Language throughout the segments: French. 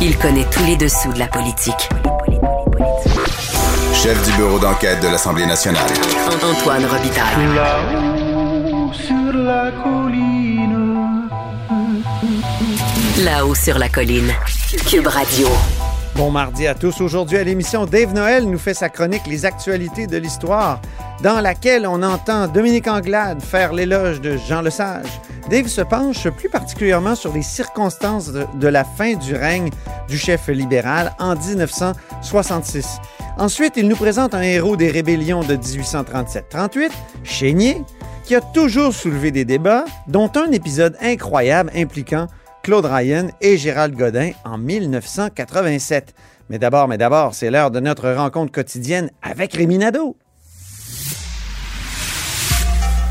Il connaît tous les dessous de la politique. Chef du bureau d'enquête de l'Assemblée nationale. Antoine Robitaille. Là-haut sur la colline. Là-haut sur la colline. Cube Radio. Bon mardi à tous. Aujourd'hui à l'émission, Dave Noël nous fait sa chronique Les actualités de l'histoire, dans laquelle on entend Dominique Anglade faire l'éloge de Jean Lesage. Dave se penche plus particulièrement sur les circonstances de, la fin du règne du chef libéral en 1966. Ensuite, il nous présente un héros des rébellions de 1837-38, Chénier, qui a toujours soulevé des débats, dont un épisode incroyable impliquant Claude Ryan et Gérald Godin en 1987. Mais d'abord, mais d'abord, c'est l'heure de notre rencontre quotidienne avec Rémi.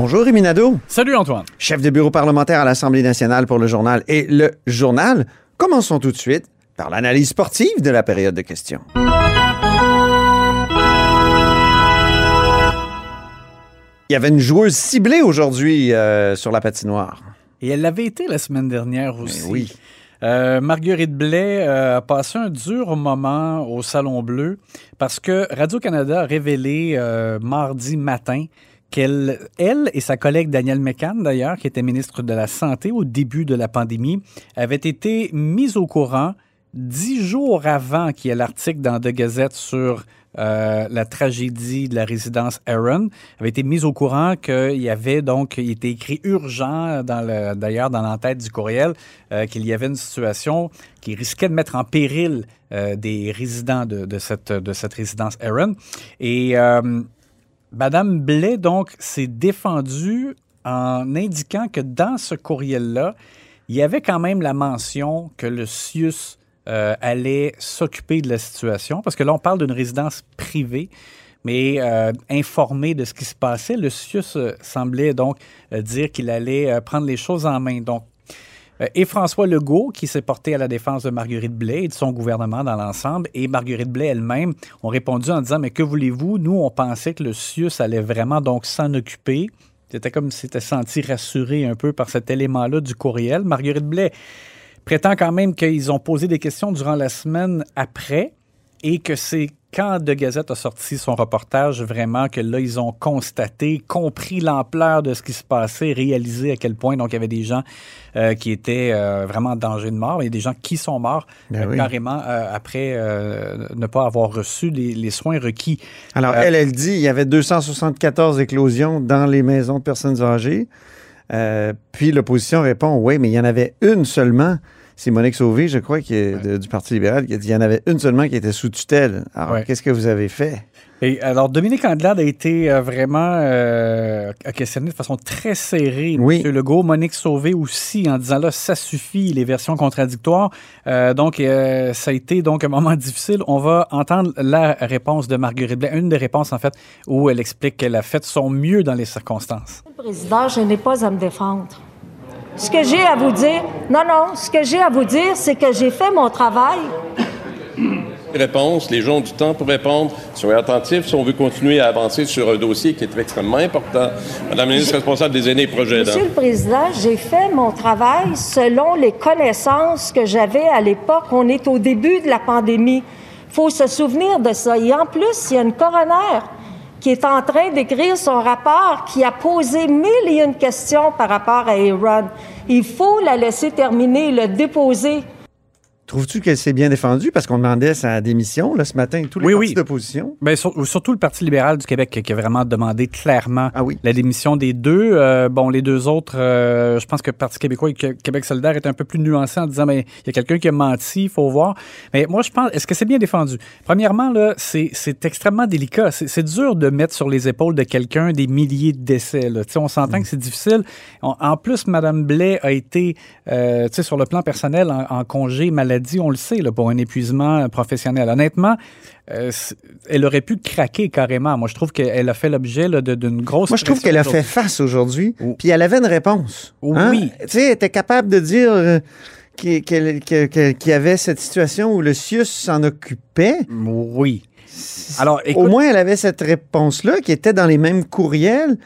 Bonjour Rémi Nadeau, Salut, Antoine. chef de bureau parlementaire à l'Assemblée nationale pour le journal et le journal. Commençons tout de suite par l'analyse sportive de la période de questions. Il y avait une joueuse ciblée aujourd'hui euh, sur la patinoire. Et elle l'avait été la semaine dernière aussi. Ben oui. Euh, Marguerite Blais euh, a passé un dur moment au Salon Bleu parce que Radio-Canada a révélé euh, mardi matin qu'elle, elle et sa collègue Danielle McCann, d'ailleurs, qui était ministre de la Santé au début de la pandémie, avaient été mises au courant dix jours avant qu'il y ait l'article dans The Gazette sur euh, la tragédie de la résidence Aaron, avait été mise au courant qu'il y avait donc, il était écrit urgent, d'ailleurs dans l'entête du courriel, euh, qu'il y avait une situation qui risquait de mettre en péril euh, des résidents de, cette, de cette résidence Aaron. Et Madame Blais, donc, s'est défendue en indiquant que dans ce courriel-là, il y avait quand même la mention que le CIUS euh, allait s'occuper de la situation, parce que là, on parle d'une résidence privée, mais euh, informé de ce qui se passait, le CIUS euh, semblait donc euh, dire qu'il allait prendre les choses en main. Donc, et François Legault, qui s'est porté à la défense de Marguerite Blais et de son gouvernement dans l'ensemble, et Marguerite Blais elle-même ont répondu en disant, mais que voulez-vous? Nous, on pensait que le CIUS allait vraiment donc s'en occuper. C'était comme si c'était senti rassuré un peu par cet élément-là du courriel. Marguerite Blais prétend quand même qu'ils ont posé des questions durant la semaine après et que c'est quand De Gazette a sorti son reportage, vraiment que là, ils ont constaté, compris l'ampleur de ce qui se passait, réalisé à quel point donc il y avait des gens euh, qui étaient euh, vraiment en danger de mort. Il y a des gens qui sont morts Ben euh, oui. carrément après ne pas avoir reçu les, les soins requis. Alors, elle, elle dit il y avait 274 éclosions dans les maisons de personnes âgées. Puis l'opposition répond oui, mais il y en avait une seulement. C'est Monique Sauvé, je crois, qui est de- du Parti libéral, qui a dit qu'il y en avait une seulement qui était sous tutelle. Alors, Ouais. qu'est-ce que vous avez fait? Et alors, Dominique Andelade a été euh, vraiment euh, questionné de façon très serrée Oui. M. Legault. Monique Sauvé aussi, en disant là, ça suffit, les versions contradictoires. Euh, donc, euh, ça a été donc un moment difficile. On va entendre la réponse de Marguerite Blais, une des réponses, en fait, où elle explique qu'elle a fait son mieux dans les circonstances. Président, je n'ai pas à me défendre. Ce que j'ai à vous dire, non, non, ce que j'ai à vous dire, c'est que j'ai fait mon travail. Réponse, les gens ont du temps pour répondre. Soyez attentifs si on veut continuer à avancer sur un dossier qui est extrêmement important. Madame la ministre responsable des aînés et projets. Monsieur le Président, j'ai fait mon travail selon les connaissances que j'avais à l'époque. On est au début de la pandémie. Il faut se souvenir de ça. Et en plus, il y a une coroner qui est en train d'écrire son rapport, qui a posé mille et une questions par rapport à Aaron. Il faut la laisser terminer, le déposer. Trouves-tu qu'elle s'est bien défendue? Parce qu'on demandait sa démission là, ce matin, tous les Oui, partis oui. d'opposition. Ben, sur- surtout le Parti libéral du Québec qui a vraiment demandé clairement Ah oui. la démission des deux. Euh, bon, les deux autres, euh, je pense que le Parti québécois et Québec solidaire est un peu plus nuancé en disant, mais il y a quelqu'un qui a menti, il faut voir. Mais moi, je pense, est-ce que c'est bien défendu? Premièrement, là, c'est c'est extrêmement délicat. C'est c'est dur de mettre sur les épaules de quelqu'un des milliers de décès. Là. Tu sais, On s'entend que c'est difficile. On- en plus, Mme Blais a été, euh, tu sais, sur le plan personnel, en, en congé maladie maladie, on le sait, là, pour un épuisement professionnel. Honnêtement, euh, elle aurait pu craquer carrément. Moi, je trouve qu'elle a fait l'objet d'une grosse. Moi, je trouve qu'elle a fait face aujourd'hui, Oh. puis elle avait une réponse. hein? Oui. Tu sais, elle était capable de dire euh, qu'il y avait cette situation où le CIUS s'en occupait. Oui. Alors, Au moins, elle avait cette réponse-là qui était dans les mêmes courriels.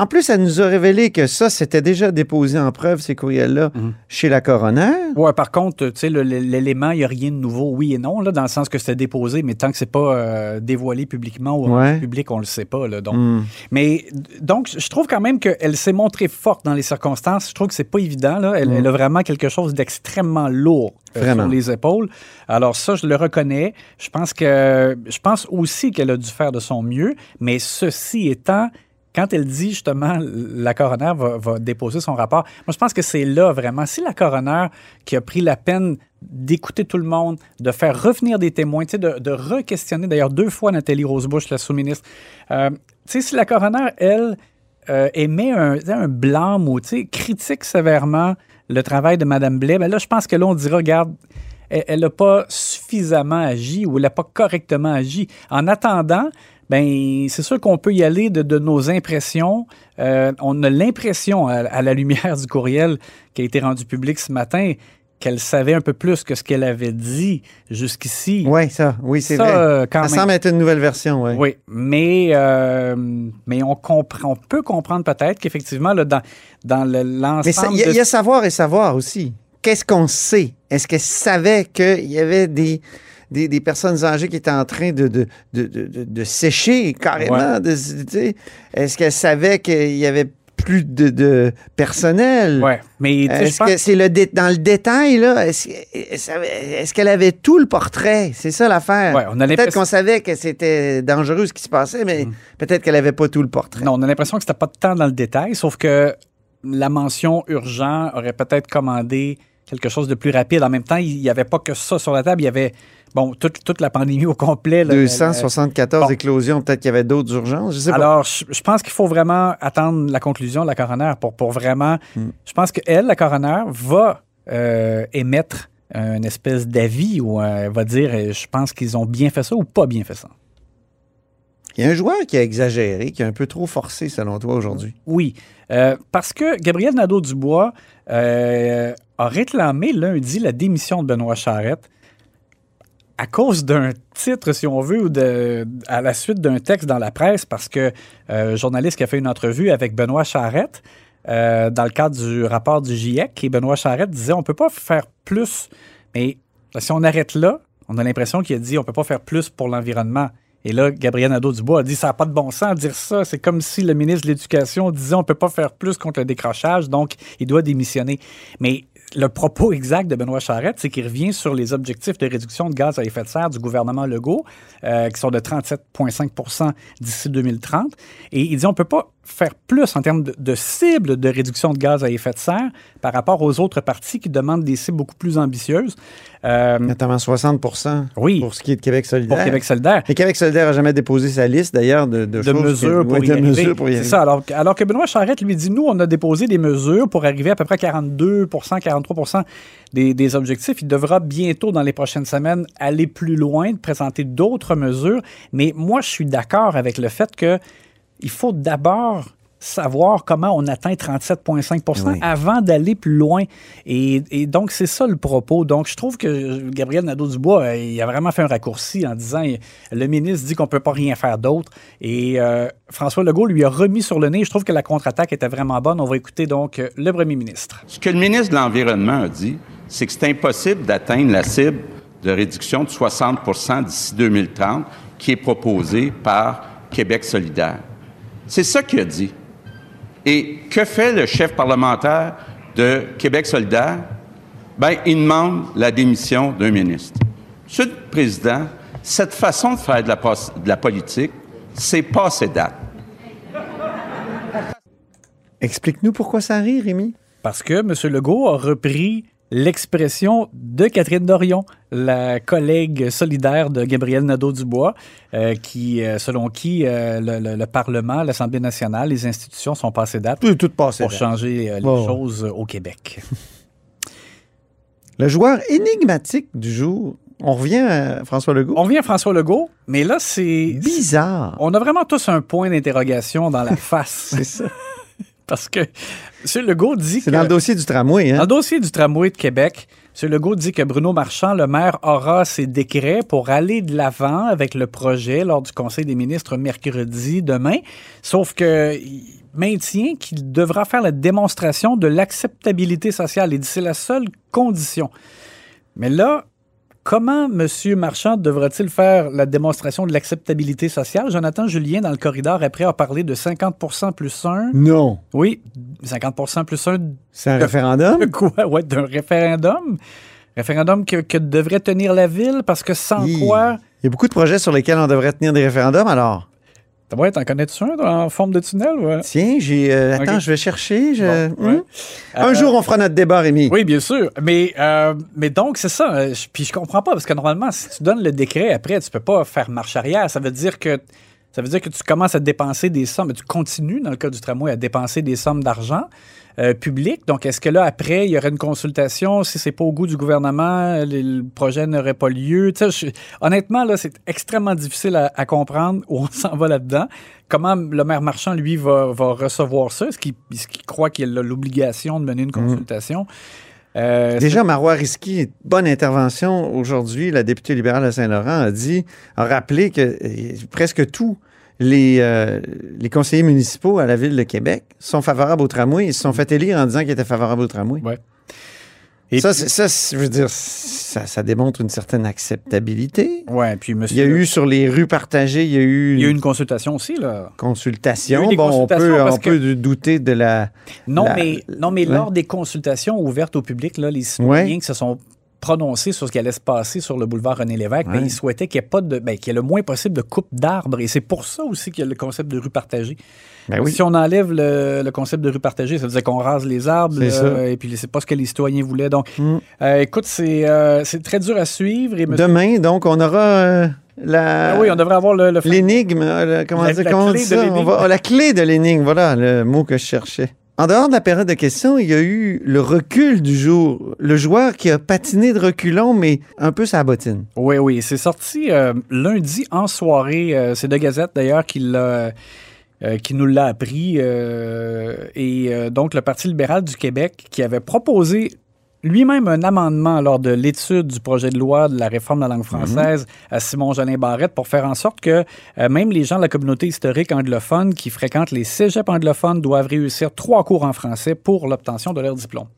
En plus, elle nous a révélé que ça, c'était déjà déposé en preuve, ces courriels-là, Mhm. chez la coroner. Ouais, par contre, tu sais, l'élément, il n'y a rien de nouveau, oui et non, là, dans le sens que c'était déposé, mais tant que c'est pas euh, dévoilé publiquement ou Ouais. public, on le sait pas. Là, donc. Hmm. Mais donc, je trouve quand même qu'elle s'est montrée forte dans les circonstances. Je trouve que c'est pas évident. Là. Elle, Mm. elle a vraiment quelque chose d'extrêmement lourd euh, sur les épaules. Alors ça, je le reconnais. Je pense que je pense aussi qu'elle a dû faire de son mieux. Mais ceci étant, quand elle dit justement la coroner va, déposer son rapport, moi je pense que c'est là vraiment. Si la coroner qui a pris la peine d'écouter tout le monde, de faire revenir des témoins, de, de re-questionner d'ailleurs deux fois Nathalie Rosebush, la sous-ministre. Euh, si la coroner, elle, euh, émet un, un tu sais, critique sévèrement le travail de Mme Blais, ben là, je pense que là, on dira, regarde, elle n'a pas suffisamment agi ou elle n'a pas correctement agi. En attendant, ben c'est sûr qu'on peut y aller de, de nos impressions. Euh, on a l'impression, à, à la lumière du courriel qui a été rendu public ce matin, qu'elle savait un peu plus que ce qu'elle avait dit jusqu'ici. Oui, ça, oui, c'est Ça, vrai. euh, quand ça même. semble être une nouvelle version, oui. Oui, mais, euh, mais on, comprend, on peut comprendre peut-être qu'effectivement, là, dans, dans le- Mais l'ensemble il de il y a savoir et savoir aussi. Qu'est-ce qu'on sait? Est-ce qu'elle savait qu'il y avait des, des, des personnes âgées qui étaient en train de, de, de, de- de- sécher carrément? de-? Est-ce qu'elle savait qu'il y avait plus de, de personnel? Ouais, mais Est-ce pense- que c'est le dé- dans le détail, là? Est-ce est-ce qu'elle avait tout le portrait? C'est ça l'affaire. Ouais, on a peut-être qu'on savait que c'était dangereux ce qui se passait, mais peut-être qu'elle avait pas tout le portrait. Non, on a l'impression que c'était pas de temps dans le détail, sauf que la mention urgent aurait peut-être commandé quelque chose de plus rapide. En même temps, il n'y avait pas que ça sur la table. Il y avait, bon, toute, toute la pandémie au complet. là, 274 bon. éclosions, peut-être qu'il y avait d'autres urgences, je sais pas. Alors, je, je pense qu'il faut vraiment attendre la conclusion de la coroner pour, pour vraiment. Hmm. Je pense qu'elle, la coroner, va euh, émettre une espèce d'avis où euh, elle va dire euh, je pense qu'ils ont bien fait ça ou pas bien fait ça. Il y a un joueur qui a exagéré, qui a un peu trop forcé, selon toi, aujourd'hui. Oui, euh, parce que Gabriel Nadeau-Dubois euh, a réclamé lundi la démission de Benoît Charette à cause d'un titre, si on veut, ou de, à la suite d'un texte dans la presse, parce que euh, journaliste qui a fait une entrevue avec Benoît Charette dans le cadre du rapport du GIEC, et Benoît Charette disait on ne peut pas faire plus, mais si on arrête là, on a l'impression qu'il a dit on ne peut pas faire plus pour l'environnement. Et là, Gabriel Nadeau-Dubois a dit ça n'a pas de bon sens de dire ça. C'est comme si le ministre de l'Éducation disait on ne peut pas faire plus contre le décrochage, donc il doit démissionner. Mais le propos exact de Benoît Charette, c'est qu'il revient sur les objectifs de réduction de gaz à effet de serre du gouvernement Legault, euh, qui sont de 37,5% d'ici 2030. Et il dit on ne peut pas faire plus en termes de, de cibles de réduction de gaz à effet de serre par rapport aux autres partis qui demandent des cibles beaucoup plus ambitieuses. Euh, Notamment 60 oui, pour ce qui est de Québec solidaire. pour Québec solidaire. Et Québec solidaire n'a jamais déposé sa liste, d'ailleurs, de, de, mesures que- pour, y de arriver. mesures pour y C'est ça. Alors, alors que Benoît Charette lui dit, nous, on a déposé des mesures pour arriver à peu près 42% 43 des, des objectifs. Il devra bientôt, dans les prochaines semaines, aller plus loin, de présenter d'autres mesures. Mais moi, je suis d'accord avec le fait que il faut d'abord savoir comment on atteint 37,5 Oui. avant d'aller plus loin. Et, et donc, c'est ça le propos. Donc, je trouve que Gabriel Nadeau-Dubois, euh, il a vraiment fait un raccourci en disant le ministre dit qu'on ne peut pas rien faire d'autre. Et euh, François Legault lui a remis sur le nez. Je trouve que la contre-attaque était vraiment bonne. On va écouter donc euh, le premier ministre. Ce que le ministre de l'Environnement a dit, c'est que c'est impossible d'atteindre la cible de réduction de 60% d'ici 2030 qui est proposée par Québec solidaire. C'est ça qu'il a dit. Et que fait le chef parlementaire de Québec solidaire? Ben, il demande la démission d'un ministre. Monsieur le Président, cette façon de faire de la, pos- de la politique, c'est passé date. Explique-nous pourquoi ça arrive, Rémi. Parce que M. Legault a repris l'expression de Catherine Dorion, la collègue solidaire de Gabriel Nadeau-Dubois, euh, qui, euh, selon qui euh, le, le- le Parlement, l'Assemblée nationale, les institutions sont passées date Tout, tout passé. pour changer les choses au Québec. Le joueur énigmatique du jour, on revient à François Legault. On revient à François Legault, mais là, c'est. Bizarre. On a vraiment tous un point d'interrogation dans la face. C'est ça. Parce que M. Legault dit C'est que. dans le dossier du tramway, Dans hein? le dossier du tramway de Québec, M. Legault dit que Bruno Marchand, le maire, aura ses décrets pour aller de l'avant avec le projet lors du Conseil des ministres mercredi demain. Sauf que maintient qu'il devra faire la démonstration de l'acceptabilité sociale. Il dit que c'est la seule condition. Mais là, comment M. Marchand devra-t-il faire la démonstration de l'acceptabilité sociale? Jonathan Julien, dans le corridor, après, a parlé de 50% plus 1. Non. Oui, 50% plus 1 C'est un De- référendum? de quoi? Ouais, d'un référendum. Référendum que, que devrait tenir la ville parce que sans Hi. quoi? Il y a beaucoup de projets sur lesquels on devrait tenir des référendums, alors? Ouais, t'en connais-tu un en forme de tunnel? Ouais? Tiens, j'ai. euh, attends, je vais chercher. je- Bon, ouais. Hmm? Un Euh, jour, on fera notre débat, Rémi. Oui, bien sûr. Mais, euh, mais donc, c'est ça. Euh, je- Puis je comprends pas parce que normalement, si tu donnes le décret après, tu peux pas faire marche arrière. Ça veut dire que. Ça veut dire que tu commences à dépenser des sommes, tu continues, dans le cas du tramway, à dépenser des sommes d'argent euh, public. Donc, est-ce que là, après, il y aurait une consultation? Si c'est pas au goût du gouvernement, le, le projet n'aurait pas lieu. Je- honnêtement, là, c'est extrêmement difficile à, à comprendre où on s'en va là-dedans. Comment le maire Marchand, lui, va, va recevoir ça? Est-ce qu'il est-ce qu'il croit qu'il a l'obligation de mener une consultation? Euh, Déjà, Marois Risky, bonne intervention aujourd'hui. La députée libérale de Saint-Laurent a dit, a rappelé que euh, presque tous les, euh, les conseillers municipaux à la ville de Québec sont favorables au tramway. Ils se sont fait élire en disant qu'ils étaient favorables au tramway. Ouais. Et ça, puis- ça, je veux dire, ça, ça démontre une certaine acceptabilité. Ouais, puis monsieur. Il y a eu sur les rues partagées, il y a eu, Il y a eu une consultation aussi, là. consultation. il y a eu des bon, on peut, on peut douter de la. Non, La- mais, non, mais Ouais. lors des consultations ouvertes au public, là, les citoyens qui se sont prononcés sur ce qui allait se passer sur le boulevard René Lévesque, ben, Ouais. ils souhaitaient qu'il y ait pas de, ben, qu'il y ait le moins possible de coupe d'arbres. Et c'est pour ça aussi qu'il y a le concept de rue partagée. Ben oui. Si on enlève le, le concept de rue partagée, ça veut dire qu'on rase les arbres, et puis c'est pas ce que les citoyens voulaient. Donc, Mm. euh, écoute, c'est euh, c'est très dur à suivre. Et monsieur- Demain, donc, on aura euh, la. Ah oui, on devrait avoir le, le L'énigme, comment La- dire, la comment on dit ça? On va- oh, la clé de l'énigme, voilà le mot que je cherchais. En dehors de la période de questions, il y a eu le recul du jour. Le joueur qui a patiné de reculons, mais un peu sa bottine. Oui, oui, c'est sorti euh, lundi en soirée. Euh, c'est de Gazette d'ailleurs qui euh, nous l'a appris. et donc, le Parti libéral du Québec qui avait proposé lui-même un amendement lors de l'étude du projet de loi de la réforme de la langue française à Simon Jolin Barrette pour faire en sorte que euh, même les gens de la communauté historique anglophone qui fréquentent les cégeps anglophones doivent réussir trois cours en français pour l'obtention de leur diplôme.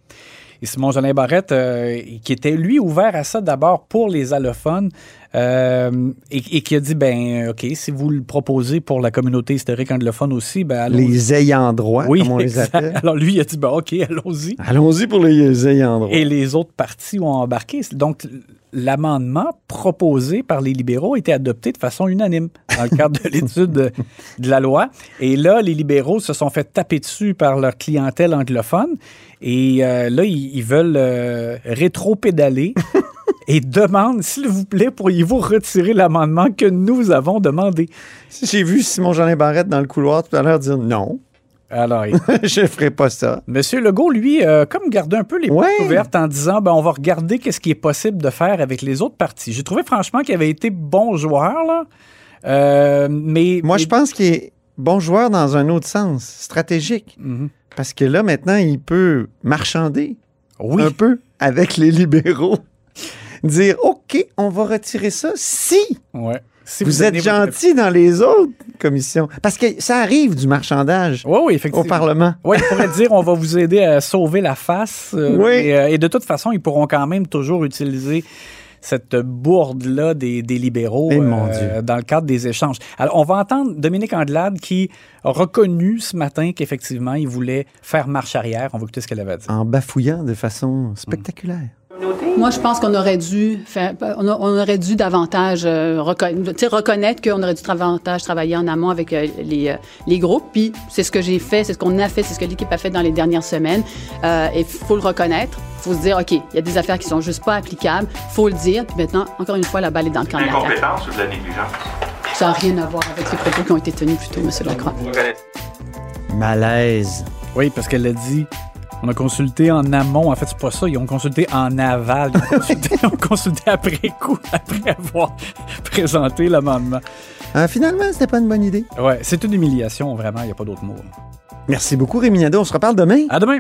Et Simon Jolin Barrette, euh, qui était lui ouvert à ça d'abord pour les allophones, euh, et, et qui a dit ben OK, si vous le proposez pour la communauté historique anglophone aussi, ben allons-y. Les ayants droit, oui, comme on les appelle. Alors lui, il a dit ben OK, allons-y. Allons-y pour les ayants droit. Et les autres partis ont embarqué. Donc, l'amendement proposé par les libéraux a été adopté de façon unanime dans le cadre de l'étude de, de la loi. Et là, les libéraux se sont fait taper dessus par leur clientèle anglophone. Et euh, là, ils, ils veulent euh, rétro-pédaler et demandent, s'il vous plaît, pourriez-vous retirer l'amendement que nous avons demandé? J'ai vu Simon Jolin Barrette dans le couloir tout à l'heure dire non, Alors, il- je ne ferai pas ça. Monsieur Legault, lui, euh, comme gardé un peu les Ouais. portes ouvertes en disant ben, on va regarder qu'est-ce qui est possible de faire avec les autres partis. J'ai trouvé franchement qu'il avait été bon joueur, là. Euh, mais. Moi, mais- je pense qu'il est bon joueur dans un autre sens, stratégique. Mhm. Parce que là, maintenant, il peut marchander Oui. un peu avec les libéraux. Dire, OK, on va retirer ça si Ouais. Si vous, êtes votre- gentil dans les autres commissions. Parce que ça arrive du marchandage Oui, oui, au. Parlement. Oui, il pourrait dire on va vous aider à sauver la face. euh, Oui. Et, euh, et de toute façon, ils pourront quand même toujours utiliser cette bourde-là des, des libéraux Eh, mon Dieu. dans le cadre des échanges. Alors, on va entendre Dominique Andelade qui a reconnu ce matin qu'effectivement, il voulait faire marche arrière. On va écouter ce qu'elle avait à dire. En bafouillant de façon spectaculaire. Moi, je pense qu'on aurait dû faire, on, a- on aurait dû davantage euh, reconnaître, qu'on aurait dû davantage travailler en amont avec euh, les, euh, les groupes. Puis c'est ce que j'ai fait, c'est ce qu'on a fait, c'est ce que l'équipe a fait dans les dernières semaines. Euh, et faut le reconnaître. Faut se dire, ok, il y a des affaires qui sont juste pas applicables. Faut le dire. Puis maintenant, encore une fois, la balle est dans le camp de la CAQ. Incompétence ou de la négligence? Ça n'a rien à voir avec les propos qui ont été tenus plus tôt, M. Lacroix. Malaise. Oui, parce qu'elle a dit On a consulté en amont. En fait, c'est pas ça. Ils ont consulté en aval. Ils ont consulté, ils ont consulté après coup, après avoir présenté l'amendement. Euh, finalement, c'était pas une bonne idée. Ouais, c'est une humiliation, vraiment. Il n'y a pas d'autre mot. Merci beaucoup, Rémi Nadeau. On se reparle demain. À demain.